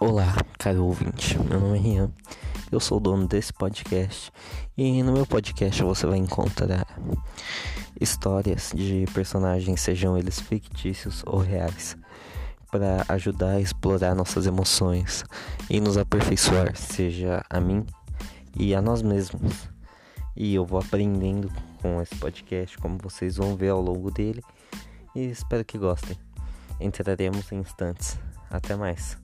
Olá, caro ouvinte. Meu nome é Rian. Eu sou o dono desse podcast e no meu podcast você vai encontrar histórias de personagens, sejam eles fictícios ou reais, para ajudar a explorar nossas emoções e nos aperfeiçoar, seja a mim e a nós mesmos. E eu vou aprendendo com esse podcast, como vocês vão ver ao longo dele, e espero que gostem. Entraremos em instantes. Até mais.